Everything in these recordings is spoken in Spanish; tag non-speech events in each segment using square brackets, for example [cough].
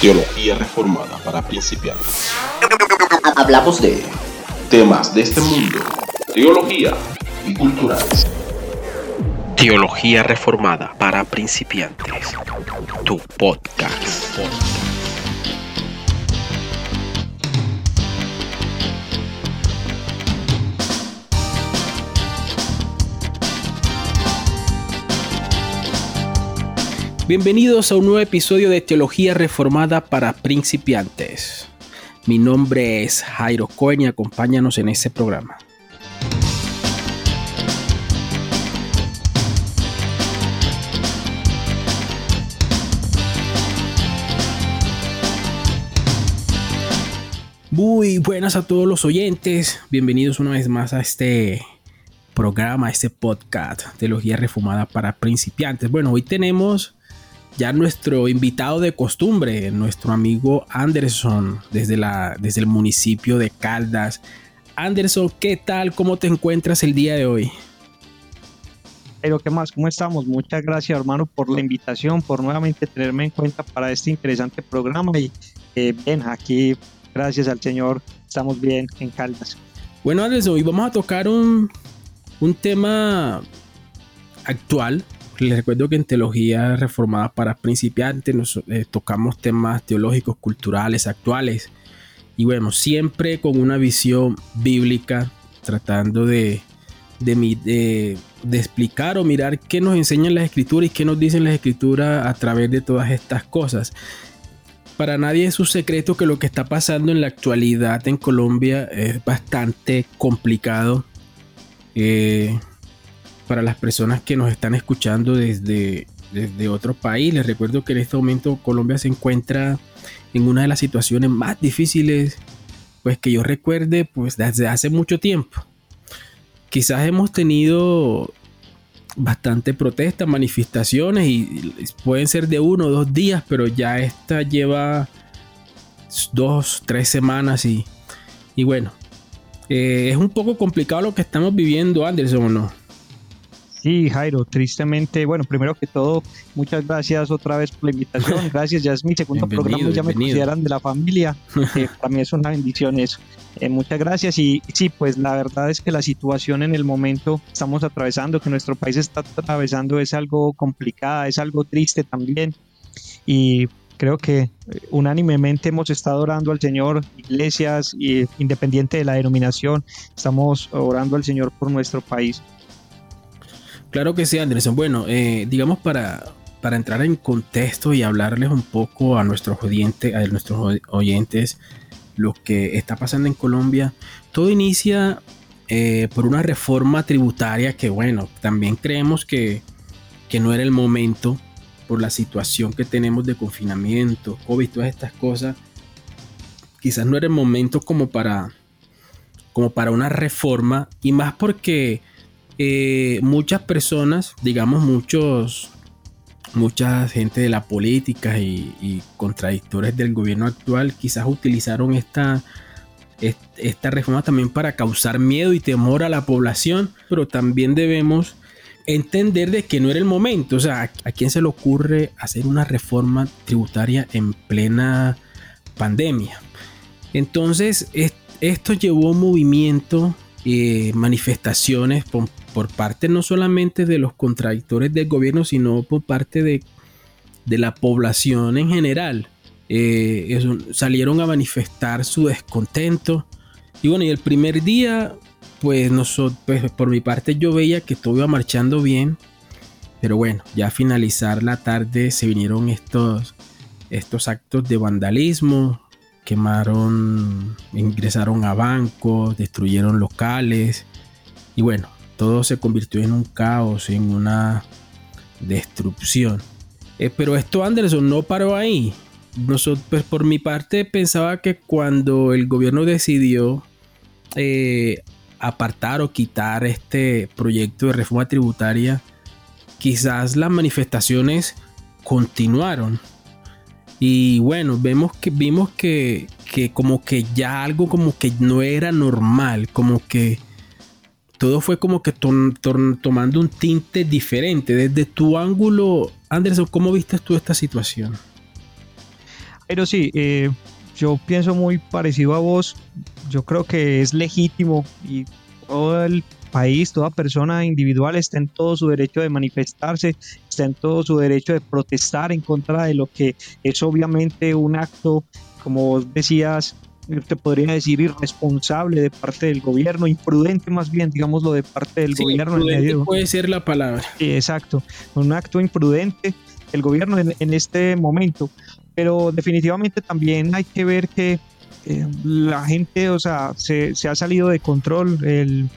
Teología reformada para principiantes. Hablamos de Temas de este mundo, teología y culturales. Teología Reformada para Principiantes. Tu podcast. Bienvenidos a un nuevo episodio de Teología Reformada para Principiantes. Mi nombre es Jairo Cohen y acompáñanos en este programa. Muy buenas a todos los oyentes. Bienvenidos una vez más a este programa, a este podcast, Teología Reformada para Principiantes. Bueno, hoy tenemos ya nuestro invitado de costumbre, nuestro amigo Anderson, desde, la, desde el municipio de Caldas. Anderson, ¿qué tal? ¿Cómo te encuentras el día de hoy? Pero qué más, ¿cómo estamos? Muchas gracias hermano por la invitación, por nuevamente tenerme en cuenta para este interesante programa y eh, bien, aquí gracias al Señor estamos bien en Caldas. Bueno Anderson, hoy vamos a tocar un, un tema actual les recuerdo que en Teología Reformada para Principiantes nos eh, tocamos temas teológicos, culturales, actuales. Y bueno, siempre con una visión bíblica, tratando de, de, explicar o mirar qué nos enseñan las escrituras y qué nos dicen las escrituras a través de todas estas cosas. Para nadie es un secreto que lo que está pasando en la actualidad en Colombia es bastante complicado. Eh, para las personas que nos están escuchando desde, desde otro país. Les recuerdo que en este momento Colombia se encuentra en una de las situaciones más difíciles, pues que yo recuerde, pues desde hace mucho tiempo. Quizás hemos tenido bastante protestas, manifestaciones y pueden ser de uno o dos días, pero ya esta lleva dos, tres semanas y, y bueno, eh, es un poco complicado lo que estamos viviendo, Anderson, ¿o no? Sí, Jairo, tristemente, bueno, primero que todo, muchas gracias otra vez por la invitación. [laughs] Gracias, ya es mi segundo programa, ya me consideran de la familia. [laughs] para mí es una bendición eso. Eh, muchas gracias y sí, pues la verdad es que la situación en el momento estamos atravesando, que nuestro país está atravesando es algo complicada, es algo triste también. Y creo que eh, unánimemente hemos estado orando al Señor, iglesias, y, independiente de la denominación, estamos orando al Señor por nuestro país. Claro que sí, Anderson. Bueno, eh, digamos para, para entrar en contexto y hablarles un poco a nuestros oyentes, a nuestros oyentes lo que está pasando en Colombia, todo inicia eh, por una reforma tributaria que, bueno, también creemos que, que no era el momento por la situación que tenemos de confinamiento, COVID, todas estas cosas. Quizás no era el momento como para, como para una reforma y más porque eh, muchas personas, digamos muchos, mucha gente de la política y, contradictores del gobierno actual quizás utilizaron esta, esta reforma también para causar miedo y temor a la población, pero también debemos entender de que no era el momento. O sea, ¿a quién se le ocurre hacer una reforma tributaria en plena pandemia? Entonces, esto llevó un movimiento, eh, manifestaciones por, parte no solamente de los contradictores del gobierno, sino por parte de, la población en general. Eh, salieron a manifestar su descontento. Y bueno, y el primer día, pues, nosotros, pues, por mi parte yo veía que todo iba marchando bien. Pero bueno, ya a finalizar la tarde se vinieron estos, estos actos de vandalismo. Quemaron, ingresaron a bancos, destruyeron locales. Y bueno, todo se convirtió en un caos, en una destrucción. Eh, pero esto Anderson no paró ahí. Pues, por mi parte pensaba que cuando el gobierno decidió eh, apartar o quitar este proyecto de reforma tributaria, quizás las manifestaciones continuaron. Y bueno, vemos que vimos que, que como que ya algo como que no era normal, como que todo fue como que tomando un tinte diferente. Desde tu ángulo, Anderson, ¿cómo viste tú esta situación? Pero sí, eh, yo pienso muy parecido a vos. Yo creo que es legítimo y todo el país, toda persona individual está en todo su derecho de manifestarse, está en todo su derecho de protestar en contra de lo que es obviamente un acto, como vos decías, te podría decir irresponsable de parte del gobierno, imprudente más bien, digámoslo, de parte del gobierno. Imprudente puede ser la palabra. Sí, exacto, un acto imprudente el gobierno en, este momento, pero definitivamente también hay que ver que eh, la gente, o sea, se, se, ha salido de control el,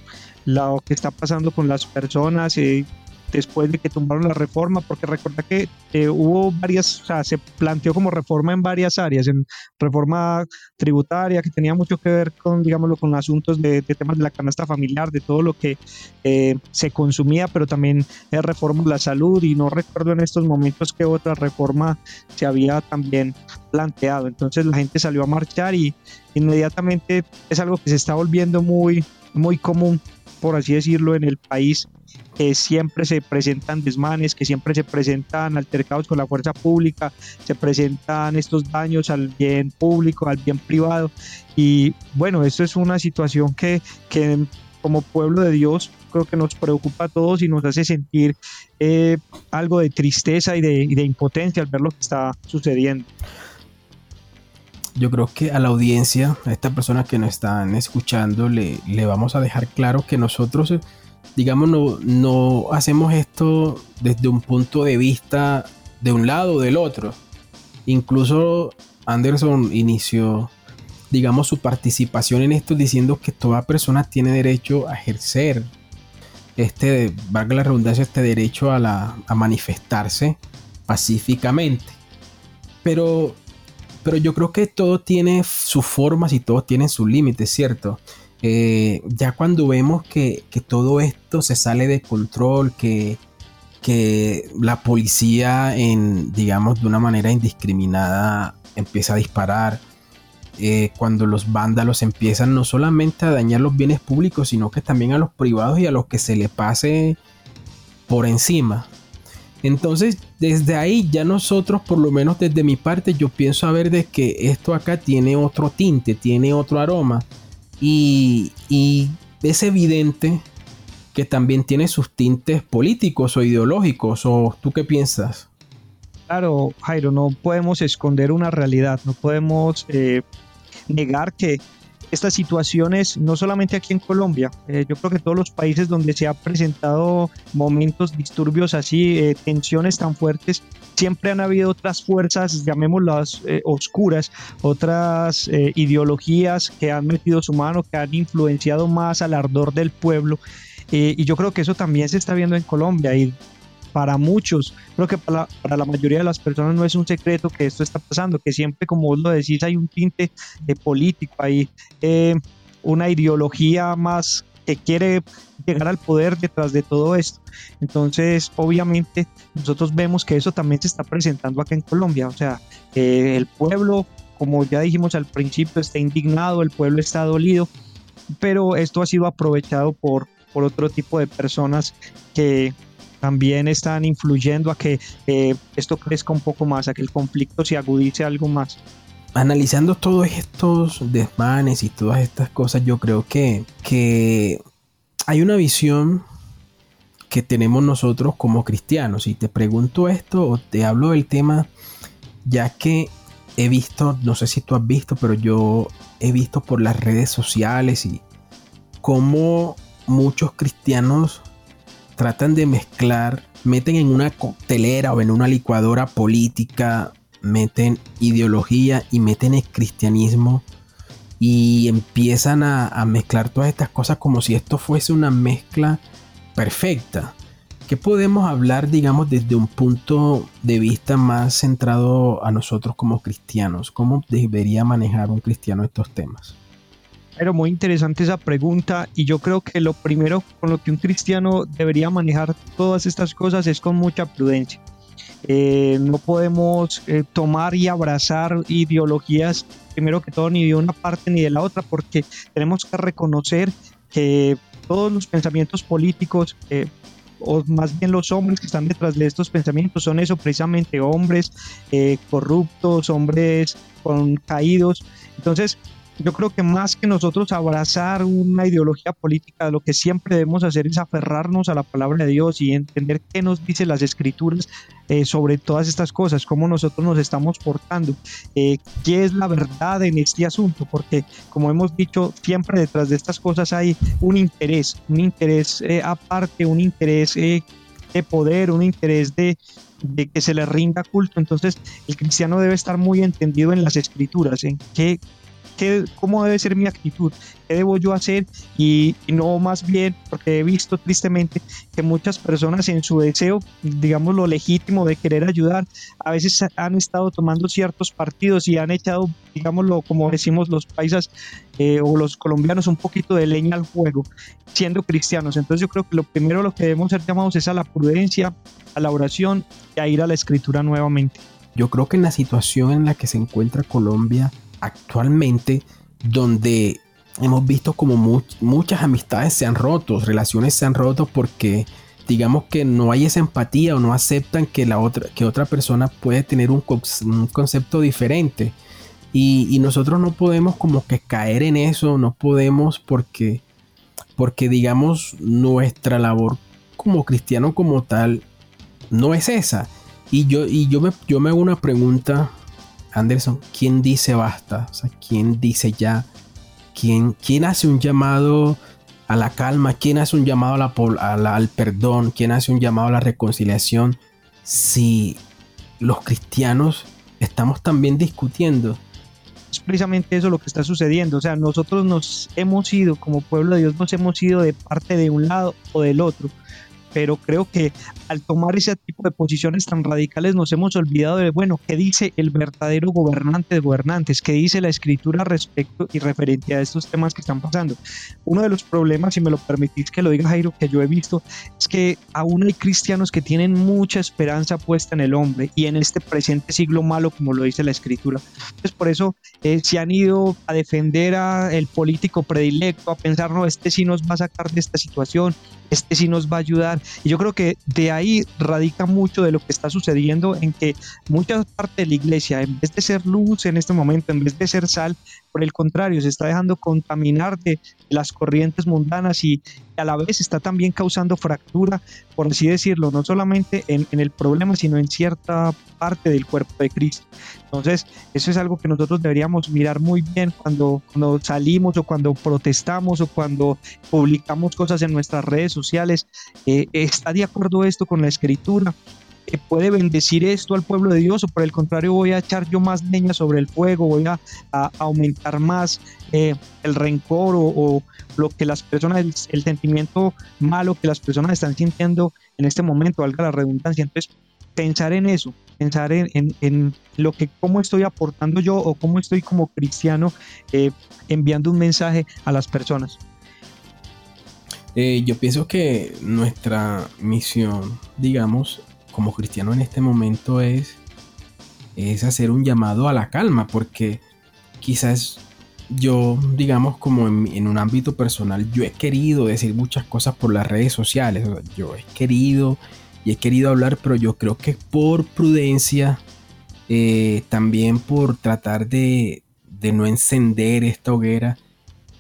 lo que está pasando con las personas. Eh, después de que tumbaron la reforma, porque recuerda que eh, hubo varias, o sea, se planteó como reforma en varias áreas, en reforma tributaria que tenía mucho que ver con, digámoslo, con asuntos de, temas de la canasta familiar, de todo lo que eh, se consumía, pero también eh, reforma de la salud y no recuerdo en estos momentos qué otra reforma se había también planteado. Entonces la gente salió a marchar y inmediatamente es algo que se está volviendo muy, muy común, por así decirlo, en el país que siempre se presentan desmanes, que siempre se presentan altercados con la fuerza pública, se presentan estos daños al bien público, al bien privado. Y bueno, esto es una situación que, que como pueblo de Dios creo que nos preocupa a todos y nos hace sentir eh, algo de tristeza y de, y de impotencia al ver lo que está sucediendo yo creo que a la audiencia, a estas personas que nos están escuchando, le, le, vamos a dejar claro que nosotros digamos, no, no hacemos esto desde un punto de vista de un lado o del otro. Incluso Anderson inició, digamos, su participación en esto diciendo que toda persona tiene derecho a ejercer este, valga la redundancia, este derecho a, la, a manifestarse pacíficamente. Pero, pero yo creo que todo tiene sus formas y todo tiene sus límites, ¿cierto? Eh, ya cuando vemos que, todo esto se sale de control, que, que la policía, en, digamos, de una manera indiscriminada empieza a disparar, eh, cuando los vándalos empiezan no solamente a dañar los bienes públicos, sino que también a los privados y a los que se le pase por encima. Entonces, desde ahí ya nosotros, por lo menos desde mi parte, yo pienso a ver de que esto acá tiene otro tinte, tiene otro aroma y, es evidente que también tiene sus tintes políticos o ideológicos. ¿O tú qué piensas? Claro, Jairo, no podemos esconder una realidad, no podemos eh, negar que estas situaciones, no solamente aquí en Colombia, eh, yo creo que todos los países donde se han presentado momentos disturbios así, eh, tensiones tan fuertes, siempre han habido otras fuerzas, llamémoslas eh, oscuras, otras ideologías que han metido su mano, que han influenciado más al ardor del pueblo. y yo creo que eso también se está viendo en Colombia y para muchos, creo que para la, mayoría de las personas no es un secreto que esto está pasando, que siempre, como vos lo decís, hay un tinte político, hay eh, una ideología más que quiere llegar al poder detrás de todo esto. Entonces, obviamente, nosotros vemos que eso también se está presentando acá en Colombia, o sea, el pueblo, como ya dijimos al principio, está indignado, el pueblo está dolido, pero esto ha sido aprovechado por, por otro tipo de personas que también están influyendo a que eh, esto crezca un poco más, a que el conflicto se agudice algo más. Analizando todos estos desmanes y todas estas cosas, yo creo que, que hay una visión que tenemos nosotros como cristianos. Y te pregunto esto o te hablo del tema, ya que he visto, no sé si tú has visto, pero yo he visto por las redes sociales y cómo muchos cristianos tratan de mezclar, meten en una coctelera o en una licuadora política, meten ideología y meten el cristianismo y empiezan a, mezclar todas estas cosas como si esto fuese una mezcla perfecta. ¿Qué podemos hablar, digamos, desde un punto de vista más centrado a nosotros como cristianos? ¿Cómo debería manejar un cristiano estos temas? Pero muy interesante esa pregunta y yo creo que lo primero con lo que un cristiano debería manejar todas estas cosas es con mucha prudencia. Eh, no podemos eh, tomar y abrazar ideologías, primero que todo, ni de una parte ni de la otra, porque tenemos que reconocer que todos los pensamientos políticos, eh, o más bien los hombres que están detrás de estos pensamientos son eso, precisamente hombres eh, corruptos, hombres con caídos. Entonces, yo creo que más que nosotros abrazar una ideología política, lo que siempre debemos hacer es aferrarnos a la palabra de Dios y entender qué nos dicen las escrituras eh, sobre todas estas cosas, cómo nosotros nos estamos portando, eh, qué es la verdad en este asunto, porque como hemos dicho, siempre detrás de estas cosas hay un interés, un interés eh, aparte, un interés de poder, un interés de, de que se le rinda culto. Entonces, el cristiano debe estar muy entendido en las escrituras, en qué, cómo debe ser mi actitud, qué debo yo hacer y, no más bien, porque he visto tristemente que muchas personas en su deseo, digamos lo legítimo de querer ayudar, a veces han estado tomando ciertos partidos y han echado, digámoslo como decimos los paisas eh, o los colombianos, un poquito de leña al fuego, siendo cristianos. Entonces yo creo que lo primero lo que debemos ser llamados es a la prudencia, a la oración y a ir a la escritura nuevamente. Yo creo que en la situación en la que se encuentra Colombia, actualmente donde hemos visto como muchas amistades se han roto, relaciones se han roto porque digamos que no hay esa empatía o no aceptan que la otra, que otra persona puede tener un, concepto diferente. Y, nosotros no podemos como que caer en eso, no podemos porque, porque digamos nuestra labor como cristiano como tal no es esa. Y yo, y yo, me, yo me hago una pregunta Anderson, ¿quién dice basta? O sea, ¿quién dice ya? ¿Quién, quién hace un llamado a la calma? ¿Quién hace un llamado al perdón? ¿Quién hace un llamado a la reconciliación? Si los cristianos estamos también discutiendo. Es precisamente eso lo que está sucediendo. O sea, nosotros nos hemos ido, como pueblo de Dios, nos hemos ido de parte de un lado o del otro pero creo que al tomar ese tipo de posiciones tan radicales nos hemos olvidado de, bueno, ¿qué dice el verdadero gobernante de gobernantes? ¿Qué dice la escritura respecto y referente a estos temas que están pasando? Uno de los problemas, si me lo permitís que lo diga Jairo, que yo he visto, es que aún hay cristianos que tienen mucha esperanza puesta en el hombre y en este presente siglo malo, como lo dice la escritura. Entonces, por eso eh, se han ido a defender al político predilecto, a pensar, no, este sí nos va a sacar de esta situación, este sí nos va a ayudar. Y yo creo que de ahí radica mucho de lo que está sucediendo en que mucha parte de la iglesia, en vez de ser luz en este momento, en vez de ser sal, por el contrario, se está dejando contaminar de las corrientes mundanas y a la vez está también causando fractura, por así decirlo, no solamente en, en, el problema, sino en cierta parte del cuerpo de Cristo. Entonces, eso es algo que nosotros deberíamos mirar muy bien cuando, cuando salimos o cuando protestamos o cuando publicamos cosas en nuestras redes sociales. Eh, ¿Está de acuerdo esto con la escritura? puede bendecir esto al pueblo de Dios o por el contrario voy a echar yo más leña sobre el fuego, voy a, aumentar más eh, el rencor o, lo que las personas, el, sentimiento malo que las personas están sintiendo en este momento, valga la redundancia. Entonces, pensar en eso, pensar en, lo que, cómo estoy aportando yo o cómo estoy como cristiano eh, enviando un mensaje a las personas. Eh, yo pienso que nuestra misión, digamos, como cristiano en este momento es, es hacer un llamado a la calma, porque quizás yo, digamos, como en, un ámbito personal, yo he querido decir muchas cosas por las redes sociales, yo he querido y he querido hablar, pero yo creo que por prudencia, eh, también por tratar de, de no encender esta hoguera,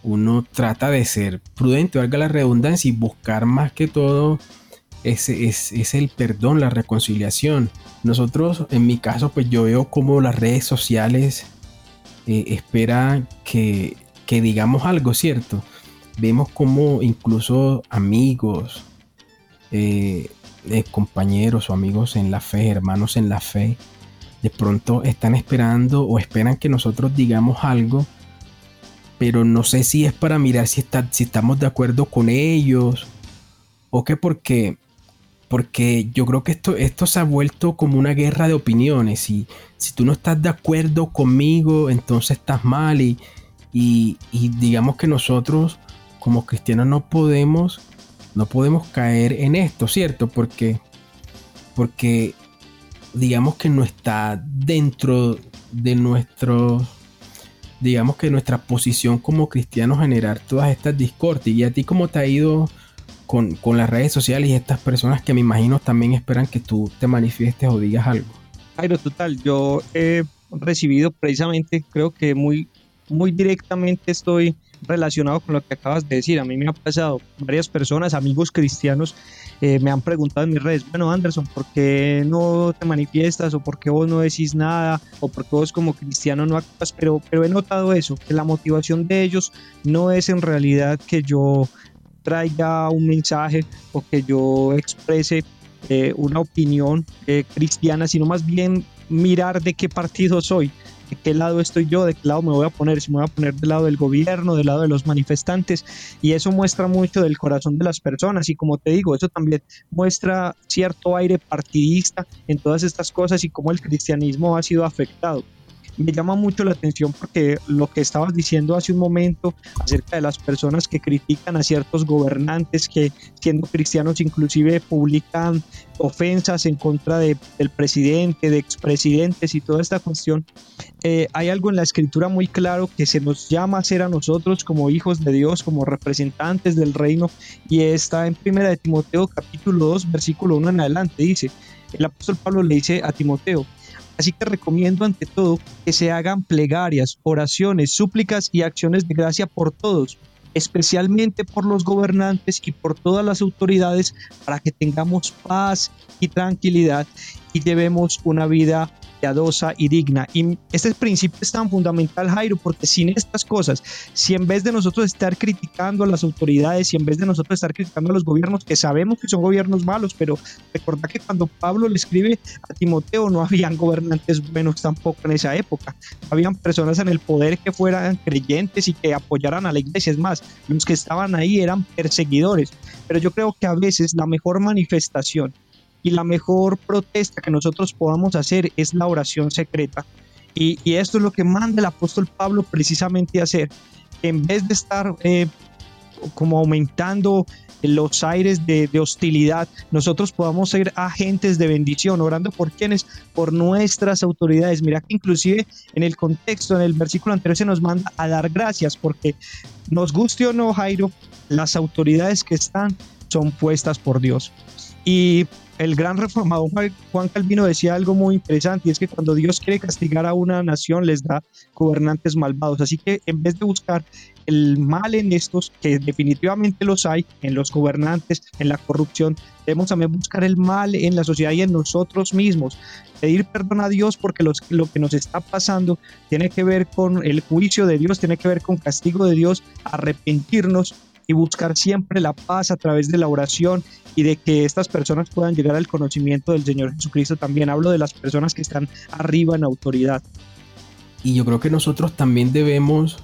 uno trata de ser prudente, valga la redundancia, y buscar más que todo es, es, el perdón, la reconciliación. Nosotros, en mi caso, pues yo veo como las redes sociales eh, esperan que, que digamos algo, ¿cierto? Vemos como incluso amigos, eh, eh, compañeros o amigos en la fe, hermanos en la fe, de pronto están esperando o esperan que nosotros digamos algo, pero no sé si es para mirar si, está, si estamos de acuerdo con ellos o que porque porque yo creo que esto, esto se ha vuelto como una guerra de opiniones. Y si tú no estás de acuerdo conmigo, entonces estás mal y, y, digamos que nosotros como cristianos no podemos, no podemos caer en esto, ¿cierto? Porque, porque digamos que no está dentro de nuestro, digamos que nuestra posición como cristianos generar todas estas discordias. ¿Y a ti cómo te ha ido con, con, las redes sociales y estas personas que me imagino también esperan que tú te manifiestes o digas algo. Jairo, total, yo he recibido precisamente, creo que muy, muy directamente estoy relacionado con lo que acabas de decir. A mí me ha pasado varias personas, amigos cristianos, eh, me han preguntado en mis redes, bueno Anderson, ¿por qué no te manifiestas o por qué vos no decís nada o por qué vos como cristiano no actúas? Pero, pero he notado eso, que la motivación de ellos no es en realidad que yo traiga un mensaje o que yo exprese eh, una opinión eh, cristiana, sino más bien mirar de qué partido soy de qué lado estoy yo, de qué lado me voy a poner, si me voy a poner del lado del gobierno, del lado de los manifestantes, y eso muestra mucho del corazón de las personas, y como te digo, eso también muestra cierto aire partidista en todas estas cosas y cómo el cristianismo ha sido afectado me llama mucho la atención porque lo que estabas diciendo hace un momento acerca de las personas que critican a ciertos gobernantes que siendo cristianos inclusive publican ofensas en contra de, del presidente, de expresidentes y toda esta cuestión, eh, hay algo en la escritura muy claro que se nos llama a ser a nosotros como hijos de Dios, como representantes del reino y está en primera de Timoteo capítulo 2 versículo 1 en adelante, dice, el apóstol Pablo le dice a Timoteo, Así que recomiendo ante todo que se hagan plegarias, oraciones, súplicas y acciones de gracia por todos, especialmente por los gobernantes y por todas las autoridades, para que tengamos paz y tranquilidad y llevemos una vida piadosa y digna. Y este principio es tan fundamental, Jairo, porque sin estas cosas, si en vez de nosotros estar criticando a las autoridades, y en vez de nosotros estar criticando a los gobiernos, que sabemos que son gobiernos malos, pero recordad que cuando Pablo le escribe a Timoteo no habían gobernantes buenos tampoco en esa época. habían personas en el poder que fueran creyentes y que apoyaran a la iglesia. Es más, los que estaban ahí eran perseguidores. Pero yo creo que a veces la mejor manifestación y la mejor protesta que nosotros podamos hacer es la oración secreta. Y, esto es lo que manda el apóstol Pablo precisamente a hacer. En vez de estar eh, como aumentando los aires de, hostilidad, nosotros podamos ser agentes de bendición, orando por quienes, por nuestras autoridades. Mira que inclusive en el contexto, en el versículo anterior se nos manda a dar gracias, porque nos guste o no, Jairo, las autoridades que están son puestas por Dios. Y el gran reformador Juan Calvino decía algo muy interesante y es que cuando Dios quiere castigar a una nación les da gobernantes malvados. Así que en vez de buscar el mal en estos, que definitivamente los hay, en los gobernantes, en la corrupción, debemos también buscar el mal en la sociedad y en nosotros mismos. Pedir perdón a Dios porque lo que nos está pasando tiene que ver con el juicio de Dios, tiene que ver con castigo de Dios, arrepentirnos y buscar siempre la paz a través de la oración y de que estas personas puedan llegar al conocimiento del Señor Jesucristo. También hablo de las personas que están arriba en autoridad. Y yo creo que nosotros también debemos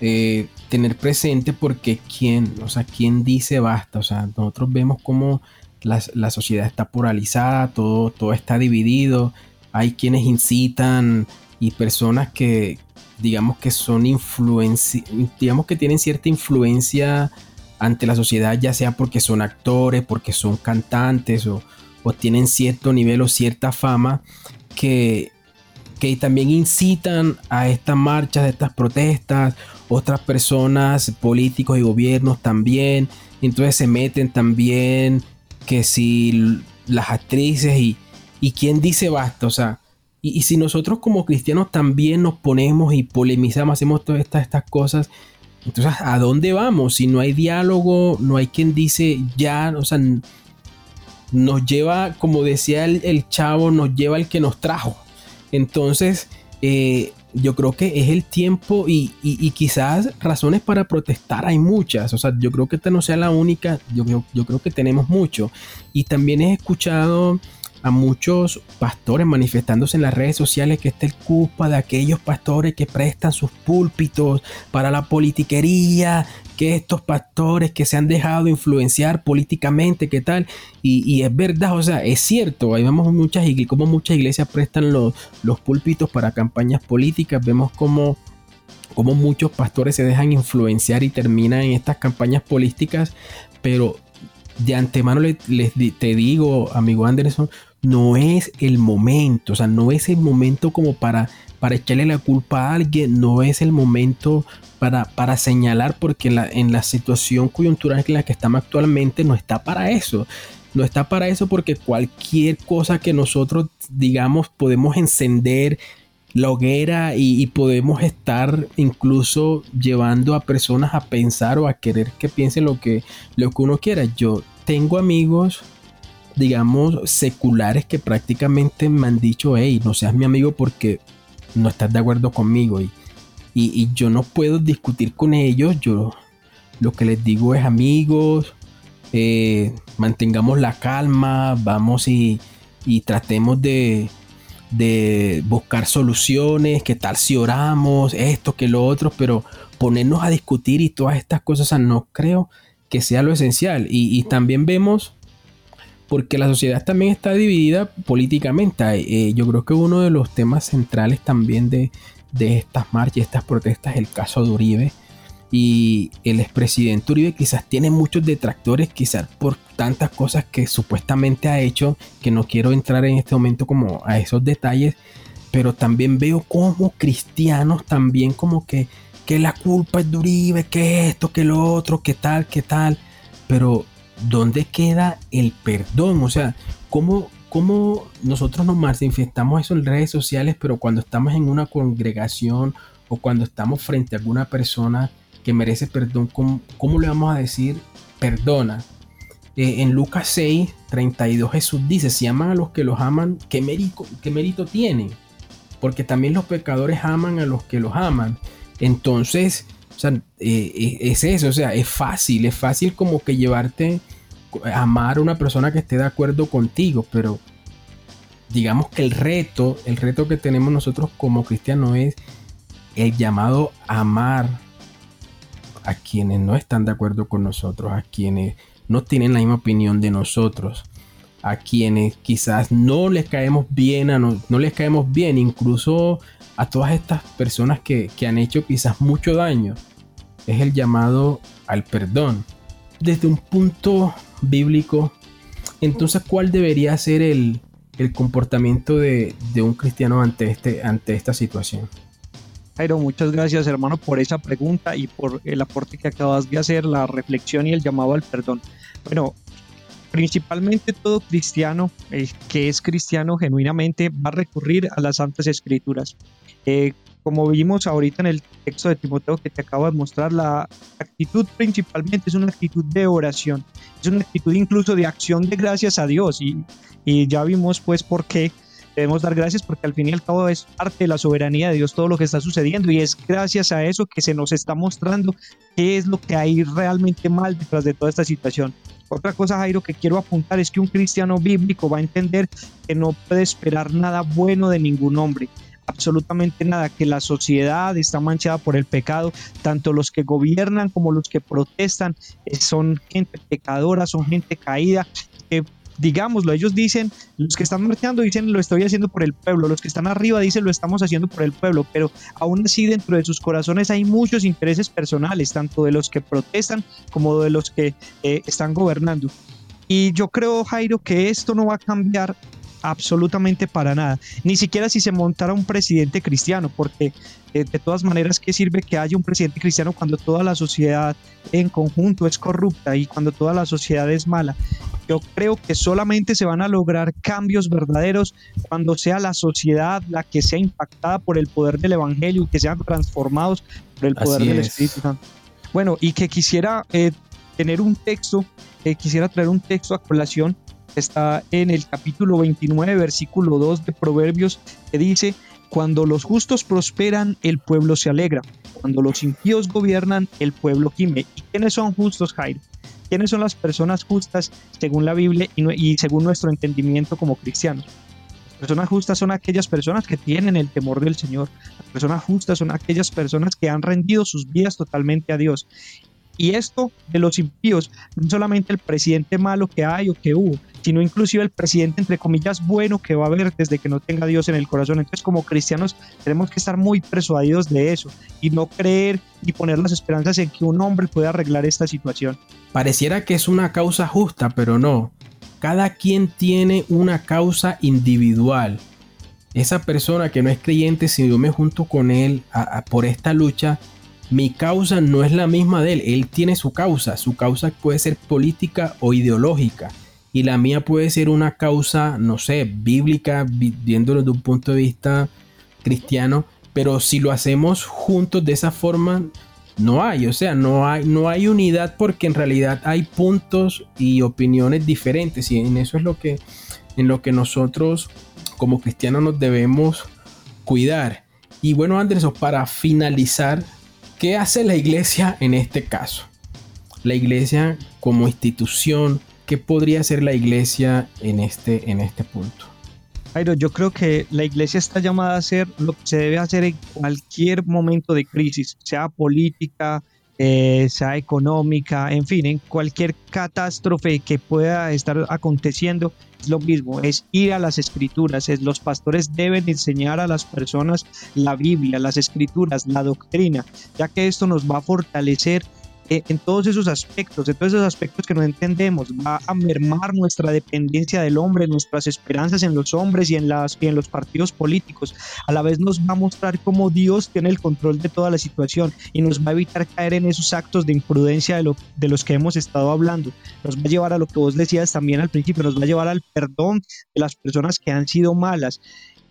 eh, tener presente porque quién, o sea, quién dice basta. O sea, nosotros vemos cómo la, la sociedad está polarizada, todo, todo está dividido. Hay quienes incitan y personas que, digamos que son influencia, digamos que tienen cierta influencia ante la sociedad, ya sea porque son actores, porque son cantantes o, tienen cierto nivel o cierta fama, que, que también incitan a estas marchas, a estas protestas, otras personas, políticos y gobiernos también, entonces se meten también que si las actrices y, y quién dice basta, o sea, y, si nosotros como cristianos también nos ponemos y polemizamos, hacemos todas estas, estas cosas, entonces, ¿a dónde vamos? Si no hay diálogo, no hay quien dice ya, o sea, nos lleva, como decía el, chavo, nos lleva el que nos trajo. Entonces, eh, yo creo que es el tiempo y, quizás razones para protestar hay muchas. O sea, yo creo que esta no sea la única, yo, yo creo que tenemos mucho. Y también he escuchado a muchos pastores manifestándose en las redes sociales que está el culpa de aquellos pastores que prestan sus púlpitos para la politiquería, que estos pastores que se han dejado influenciar políticamente, qué tal, y, es verdad, o sea, es cierto, ahí vemos muchas iglesias, como muchas iglesias prestan los, los púlpitos para campañas políticas, vemos como como muchos pastores se dejan influenciar y terminan en estas campañas políticas, pero de antemano les, te digo, amigo Anderson, no es el momento, o sea, no es el momento como para, para echarle la culpa a alguien, no es el momento para, para señalar, porque en la situación coyuntural en la que estamos actualmente no está para eso. No está para eso porque cualquier cosa que nosotros digamos podemos encender la hoguera y, podemos estar incluso llevando a personas a pensar o a querer que piensen lo que, lo que uno quiera. Yo tengo amigos, digamos, seculares que prácticamente me han dicho, hey, no seas mi amigo porque no estás de acuerdo conmigo y, y, yo no puedo discutir con ellos. Yo lo que les digo es amigos, eh, mantengamos la calma, vamos y, y tratemos de de buscar soluciones, que tal si oramos, esto, que lo otro, pero ponernos a discutir y todas estas cosas, no creo que sea lo esencial. Y, también vemos, porque la sociedad también está dividida políticamente, eh, yo creo que uno de los temas centrales también de, de estas marchas, estas protestas, es el caso de Uribe y el expresidente Uribe quizás tiene muchos detractores, quizás por tantas cosas que supuestamente ha hecho, que no quiero entrar en este momento como a esos detalles, pero también veo como cristianos también como que, que la culpa es de Uribe, que esto, que lo otro, que tal, que tal, pero ¿dónde queda el perdón? O sea, ¿cómo, cómo nosotros nos manifestamos eso en redes sociales, pero cuando estamos en una congregación o cuando estamos frente a alguna persona, que merece perdón, ¿cómo, le vamos a decir perdona? Eh, en Lucas 6, 32 Jesús dice, si aman a los que los aman, ¿qué mérito, qué mérito tienen? Porque también los pecadores aman a los que los aman. Entonces, eh, eh, es eso, o sea, es fácil, es fácil como que llevarte, a amar a una persona que esté de acuerdo contigo, pero digamos que el reto, el reto que tenemos nosotros como cristianos es el llamado a amar a quienes no están de acuerdo con nosotros, a quienes no tienen la misma opinión de nosotros, a quienes quizás no les caemos bien, a no, les caemos bien, incluso a todas estas personas que, han hecho quizás mucho daño. Es el llamado al perdón. Desde un punto bíblico, entonces, ¿cuál debería ser el, comportamiento de, de, un cristiano ante, este, ante esta situación? Jairo, muchas gracias hermano por esa pregunta y por el aporte que acabas de hacer, la reflexión y el llamado al perdón. Bueno, principalmente todo cristiano eh, que es cristiano genuinamente va a recurrir a las Santas Escrituras. Eh, como vimos ahorita en el texto de Timoteo que te acabo de mostrar, la actitud principalmente es una actitud de oración, es una actitud incluso de acción de gracias a Dios y, y ya vimos pues por qué debemos dar gracias porque al fin y al cabo es parte de la soberanía de Dios todo lo que está sucediendo y es gracias a eso que se nos está mostrando qué es lo que hay realmente mal detrás de toda esta situación. Otra cosa, Jairo, que quiero apuntar es que un cristiano bíblico va a entender que no puede esperar nada bueno de ningún hombre absolutamente nada, que la sociedad está manchada por el pecado, tanto los que gobiernan como los que protestan eh, son gente pecadora, son gente caída, digámoslo, ellos dicen, los que están marchando dicen lo estoy haciendo por el pueblo, los que están arriba dicen lo estamos haciendo por el pueblo, pero aún así dentro de sus corazones hay muchos intereses personales, tanto de los que protestan como de los que eh, están gobernando. Y yo creo, Jairo, que esto no va a cambiar absolutamente para nada, ni siquiera si se montara un presidente cristiano, porque eh, de todas maneras, ¿qué sirve que haya un presidente cristiano cuando toda la sociedad en conjunto es corrupta y cuando toda la sociedad es mala? Yo creo que solamente se van a lograr cambios verdaderos cuando sea la sociedad la que sea impactada por el poder del Evangelio y que sean transformados por el poder del Espíritu Santo. Bueno, y que quisiera eh, tener un texto, eh, quisiera traer un texto a colación está en el capítulo 29, versículo 2 de Proverbios, que dice, cuando los justos prosperan, el pueblo se alegra. Cuando los impíos gobiernan, el pueblo gime. ¿Y quiénes son justos, Jairo? ¿Quiénes son las personas justas según la Biblia y, según nuestro entendimiento como cristianos? Personas justas son aquellas personas que tienen el temor del Señor. Las personas justas son aquellas personas que han rendido sus vidas totalmente a Dios. Y esto de los impíos, no solamente el presidente malo que hay o que hubo, sino inclusive el presidente, entre comillas, bueno que va a haber desde que no tenga Dios en el corazón. Entonces, como cristianos, tenemos que estar muy persuadidos de eso y no creer y poner las esperanzas en que un hombre pueda arreglar esta situación. pareciera que es una causa justa, pero no. Cada quien tiene una causa individual. Esa persona que no es creyente, si yo me junto con él por esta lucha, mi causa no es la misma de él. Él tiene su causa. Su causa puede ser política o ideológica. Y la mía puede ser una causa, no sé, bíblica, viéndolo desde un punto de vista cristiano. Pero si lo hacemos juntos de esa forma, no hay, o sea, no hay, no hay unidad porque en realidad hay puntos y opiniones diferentes y en eso es lo que, en lo que nosotros como cristianos nos debemos cuidar. Y bueno, Andrés, para finalizar, ¿qué hace la iglesia en este caso? La iglesia como institución, ¿qué podría hacer la iglesia en este, en este punto? Jairo, yo creo que la iglesia está llamada a hacer lo que se debe hacer en cualquier momento de crisis, sea política, eh, sea económica, en fin, en cualquier catástrofe que pueda estar aconteciendo, es lo mismo, es ir a las escrituras, es los pastores deben enseñar a las personas la Biblia, las escrituras, la doctrina, ya que esto nos va a fortalecer eh, en todos esos aspectos, en todos esos aspectos que no entendemos, va a mermar nuestra dependencia del hombre, nuestras esperanzas en los hombres y en, las, y en los partidos políticos. A la vez nos va a mostrar cómo Dios tiene el control de toda la situación y nos va a evitar caer en esos actos de imprudencia de, lo, de los que hemos estado hablando. Nos va a llevar a lo que vos decías también al principio, nos va a llevar al perdón de las personas que han sido malas.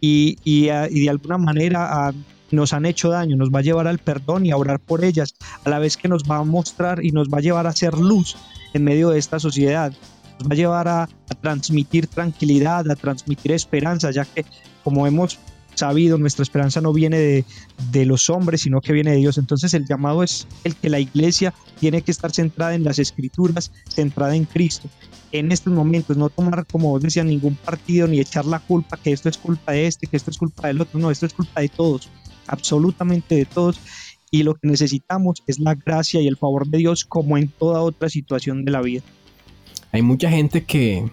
Y, y, y, de alguna manera a nos han hecho daño, nos va a llevar al perdón y a orar por ellas, a la vez que nos va a mostrar y nos va a llevar a hacer luz en medio de esta sociedad. Nos va a llevar a, transmitir tranquilidad, a transmitir esperanza, ya que como hemos sabido, nuestra esperanza no viene de, de, los hombres, sino que viene de Dios. Entonces el llamado es el que la iglesia tiene que estar centrada en las escrituras, centrada en Cristo. En estos momentos, no tomar, como vos decías, ningún partido ni echar la culpa, que esto es culpa de este, que esto es culpa del otro. No, esto es culpa de todos absolutamente de todos y lo que necesitamos es la gracia y el favor de Dios como en toda otra situación de la vida. Hay mucha gente que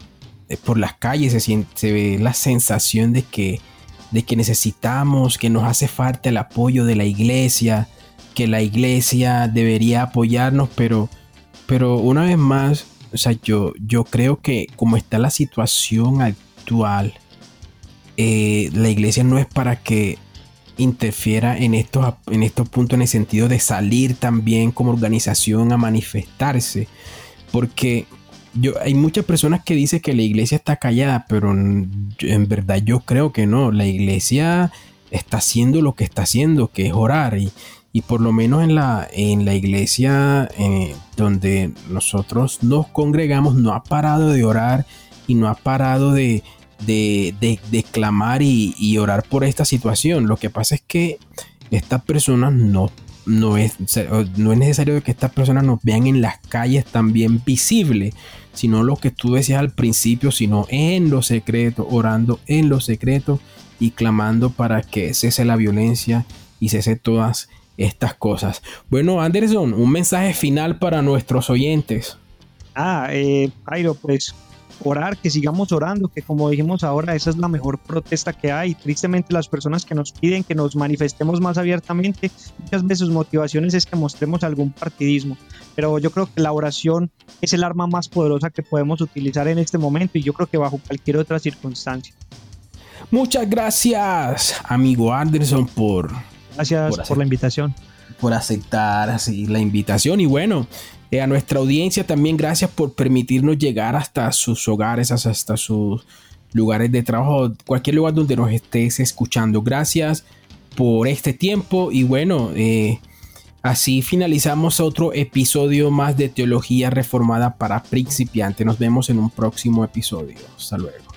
eh, por las calles se, siente, se ve la sensación de que, de que necesitamos, que nos hace falta el apoyo de la iglesia, que la iglesia debería apoyarnos, pero, pero una vez más, o sea, yo, yo creo que como está la situación actual, eh, la iglesia no es para que interfiera en estos, en estos puntos en el sentido de salir también como organización a manifestarse. Porque yo, hay muchas personas que dicen que la iglesia está callada, pero en, verdad yo creo que no. La iglesia está haciendo lo que está haciendo, que es orar. Y, y por lo menos en la, en la iglesia eh, donde nosotros nos congregamos, no ha parado de orar y no ha parado de, de, de, clamar y, orar por esta situación. Lo que pasa es que estas personas no, no, es, no es necesario que estas personas nos vean en las calles también visibles, sino lo que tú decías al principio, sino en lo secreto, orando en lo secreto y clamando para que cese la violencia y cese todas estas cosas. Bueno, Anderson, un mensaje final para nuestros oyentes. Ah, eh, pues orar, que sigamos orando, que como dijimos ahora, esa es la mejor protesta que hay. Tristemente las personas que nos piden que nos manifestemos más abiertamente, muchas veces sus motivaciones es que mostremos algún partidismo, pero yo creo que la oración es el arma más poderosa que podemos utilizar en este momento y yo creo que bajo cualquier otra circunstancia. Muchas gracias, amigo Anderson, por... Gracias por, por la invitación. Por aceptar así la invitación y bueno, eh, a nuestra audiencia también gracias por permitirnos llegar hasta sus hogares, hasta sus lugares de trabajo, cualquier lugar donde nos estés escuchando. Gracias por este tiempo y bueno, eh, así finalizamos otro episodio más de Teología Reformada para principiantes. Nos vemos en un próximo episodio. Hasta luego.